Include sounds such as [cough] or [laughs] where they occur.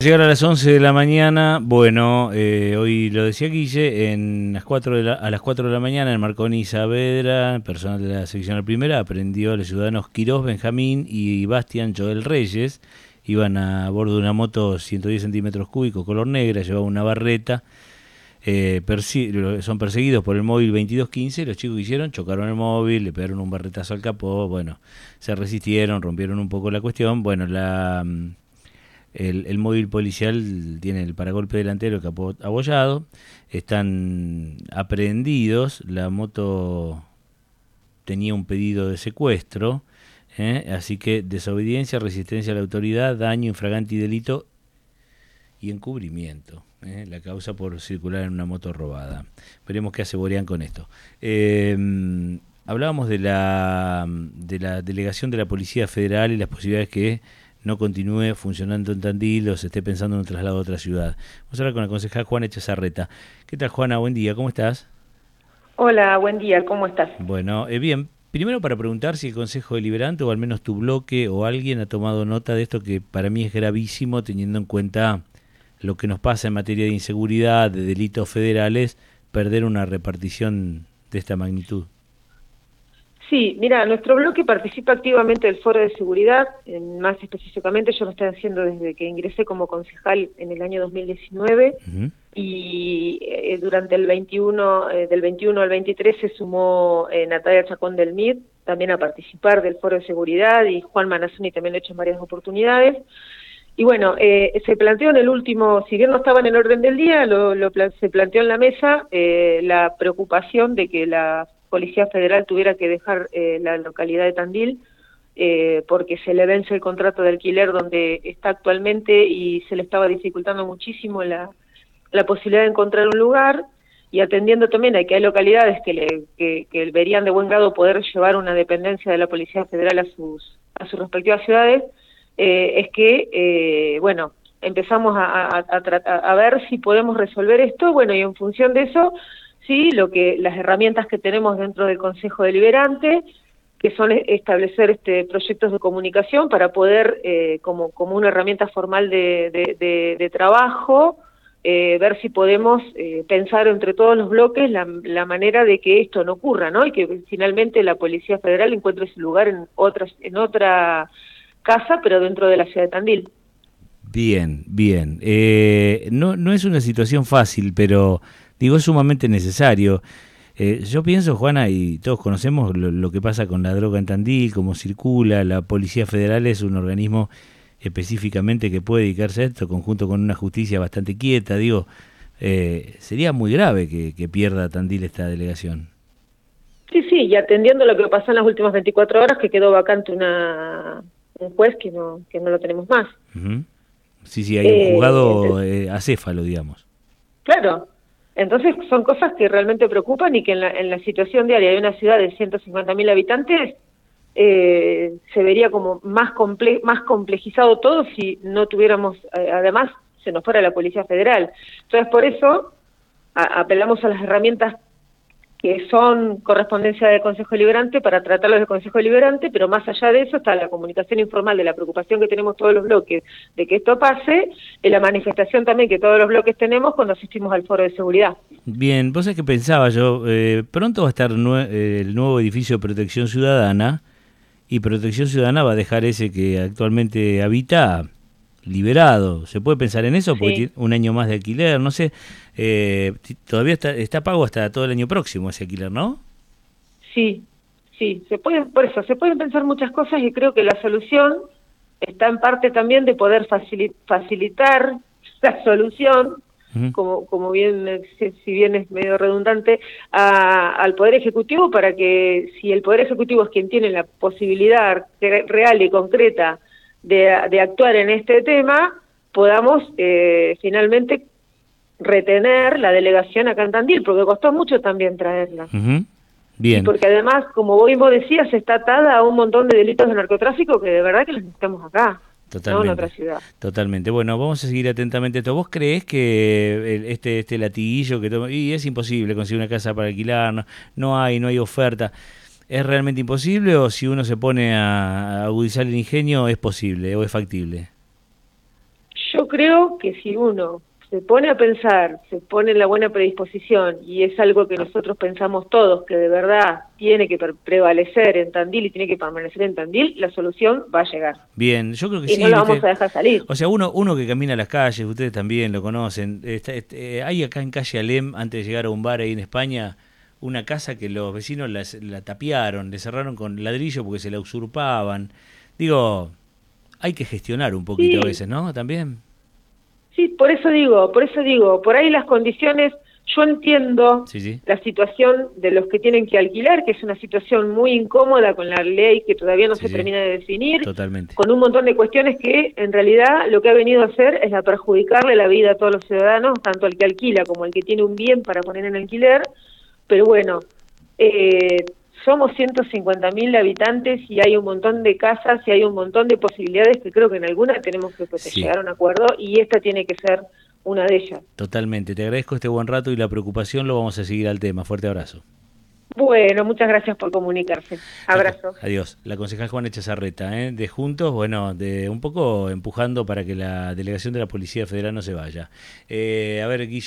Llegar a las 11 de la mañana, bueno, eh, hoy lo decía Guille, en las 4 de la, a las 4 de la mañana en Marconi Saavedra, personal de la sección primera, aprendió a los ciudadanos Quirós Benjamín y Bastián Joel Reyes, iban a bordo de una moto 110 centímetros cúbicos, color negra, llevaba una barreta, eh, son perseguidos por el móvil 2215, los chicos hicieron, chocaron el móvil, le pegaron un barretazo al capó, bueno, se resistieron, rompieron un poco la cuestión, bueno, la el, móvil policial tiene el paragolpe delantero capó abollado, están aprehendidos, la moto tenía un pedido de secuestro, ¿eh? así que desobediencia, resistencia a la autoridad, daño, infragante y delito y encubrimiento. ¿eh? La causa por circular en una moto robada. Veremos qué hace Borean con esto. Em, hablábamos de la, de la delegación de la Policía Federal y las posibilidades que no continúe funcionando en Tandil o se esté pensando en un traslado a otra ciudad. Vamos a hablar con la concejal Juana Echezarreta. ¿Qué tal, Juana? Buen día, ¿cómo estás? Hola, buen día, ¿cómo estás? Bueno, eh, bien. Primero para preguntar si el Consejo Deliberante o al menos tu bloque o alguien ha tomado nota de esto que para mí es gravísimo teniendo en cuenta lo que nos pasa en materia de inseguridad, de delitos federales, perder una repartición de esta magnitud. Sí, mira, nuestro bloque participa activamente del Foro de Seguridad, más específicamente yo lo estoy haciendo desde que ingresé como concejal en el año 2019 y eh, durante el 21, eh, del 21 al 23 se sumó eh, Natalia Chacón del MIR también a participar del Foro de Seguridad y Juan Manazoni también lo ha hecho en varias oportunidades. Y bueno, se planteó en el último, si bien no estaba en el orden del día, lo, se planteó en la mesa la preocupación de que la Policía Federal tuviera que dejar eh, la localidad de Tandil eh, porque se le vence el contrato de alquiler donde está actualmente y se le estaba dificultando muchísimo la, la posibilidad de encontrar un lugar. Y atendiendo también a que hay localidades que, le, que, verían de buen grado poder llevar una dependencia de la Policía Federal a sus, a sus respectivas ciudades, eh, es que, bueno, empezamos a, ver si podemos resolver esto, bueno, y en función de eso sí, lo que las herramientas que tenemos dentro del Consejo Deliberante, que son establecer este proyectos de comunicación para poder, eh, como, como una herramienta formal de, de, trabajo, eh, ver si podemos eh, pensar entre todos los bloques la, la, manera de que esto no ocurra, ¿no? Y que finalmente la Policía Federal encuentre su lugar en, otras, en otra casa, pero dentro de la ciudad de Tandil. Bien, bien. no, no es una situación fácil, pero digo, es sumamente necesario. Eh, yo pienso, Juana, y todos conocemos lo, que pasa con la droga en Tandil, cómo circula, la Policía Federal es un organismo específicamente que puede dedicarse a esto, conjunto con una justicia bastante quieta, digo, eh, sería muy grave que, pierda Tandil esta delegación. Sí, sí, y atendiendo lo que pasó en las últimas 24 horas, que quedó vacante una, un juez que no, que no lo tenemos más. Sí, sí, hay un eh, juzgado acéfalo, digamos. Claro, entonces son cosas que realmente preocupan y que en la, en la situación diaria de una ciudad de 150.000 habitantes eh, se vería como más, comple más complejizado todo si no tuviéramos, eh, además, se nos fuera la Policía Federal. Entonces, por eso apelamos a las herramientas que son correspondencia del Consejo Liberante para tratarlos del Consejo Liberante, pero más allá de eso está la comunicación informal de la preocupación que tenemos todos los bloques de que esto pase, y la manifestación también que todos los bloques tenemos cuando asistimos al foro de seguridad. Bien, vos es que pensaba yo, eh, pronto va a estar eh, el nuevo edificio de Protección Ciudadana, y Protección Ciudadana va a dejar ese que actualmente habita liberado. ¿Se puede pensar en eso? Porque tiene un año más de alquiler, no sé. Eh, todavía está, está pago hasta todo el año próximo ese alquiler, ¿no? Sí, sí, se puede, por eso, se pueden pensar muchas cosas y creo que la solución está en parte también de poder facilitar [laughs] la solución, como, como bien, si bien es medio redundante, al Poder Ejecutivo para que si el Poder Ejecutivo es quien tiene la posibilidad real y concreta de, de actuar en este tema, podamos eh, finalmente retener la delegación a Cantandil, porque costó mucho también traerla. Bien. porque además, como vos mismo decías, está atada a un montón de delitos de narcotráfico que de verdad que los necesitamos acá. Totalmente. en otra ciudad. Totalmente. Bueno, vamos a seguir atentamente esto. ¿Vos crees que este este latiguillo que toma, y es imposible conseguir una casa para alquilar, no, no hay, no hay oferta? ¿Es realmente imposible o si uno se pone a agudizar el ingenio es posible o es factible? creo que si uno se pone a pensar, se pone en la buena predisposición y es algo que nosotros pensamos todos que de verdad tiene que prevalecer en Tandil y tiene que permanecer en Tandil, la solución va a llegar. Bien, yo creo que y sí. no la vamos a dejar salir. O sea, uno, uno que camina las calles, ustedes también lo conocen, este, hay acá en calle Alem, antes de llegar a un bar ahí en España, una casa que los vecinos la tapiaron, le cerraron con ladrillo porque se la usurpaban. Digo, hay que gestionar un poquito a veces, ¿no? También. Sí, por eso digo, por eso digo, por ahí las condiciones, yo entiendo la situación de los que tienen que alquilar, que es una situación muy incómoda con la ley que todavía no se termina de definir, Totalmente. con un montón de cuestiones que en realidad lo que ha venido a hacer es a perjudicarle la vida a todos los ciudadanos, tanto al que alquila como al que tiene un bien para poner en alquiler, pero bueno, eh, somos 150.000 habitantes y hay un montón de casas y hay un montón de posibilidades que creo que en alguna tenemos que pues, llegar a un acuerdo y esta tiene que ser una de ellas. Totalmente, te agradezco este buen rato y la preocupación, lo vamos a seguir al tema. Fuerte abrazo. Bueno, muchas gracias por comunicarse. Abrazo. Adiós. La concejal Juan Echazarreta, ¿eh? de Juntos, bueno, de un poco empujando para que la delegación de la Policía Federal no se vaya. Eh, a ver, Guille.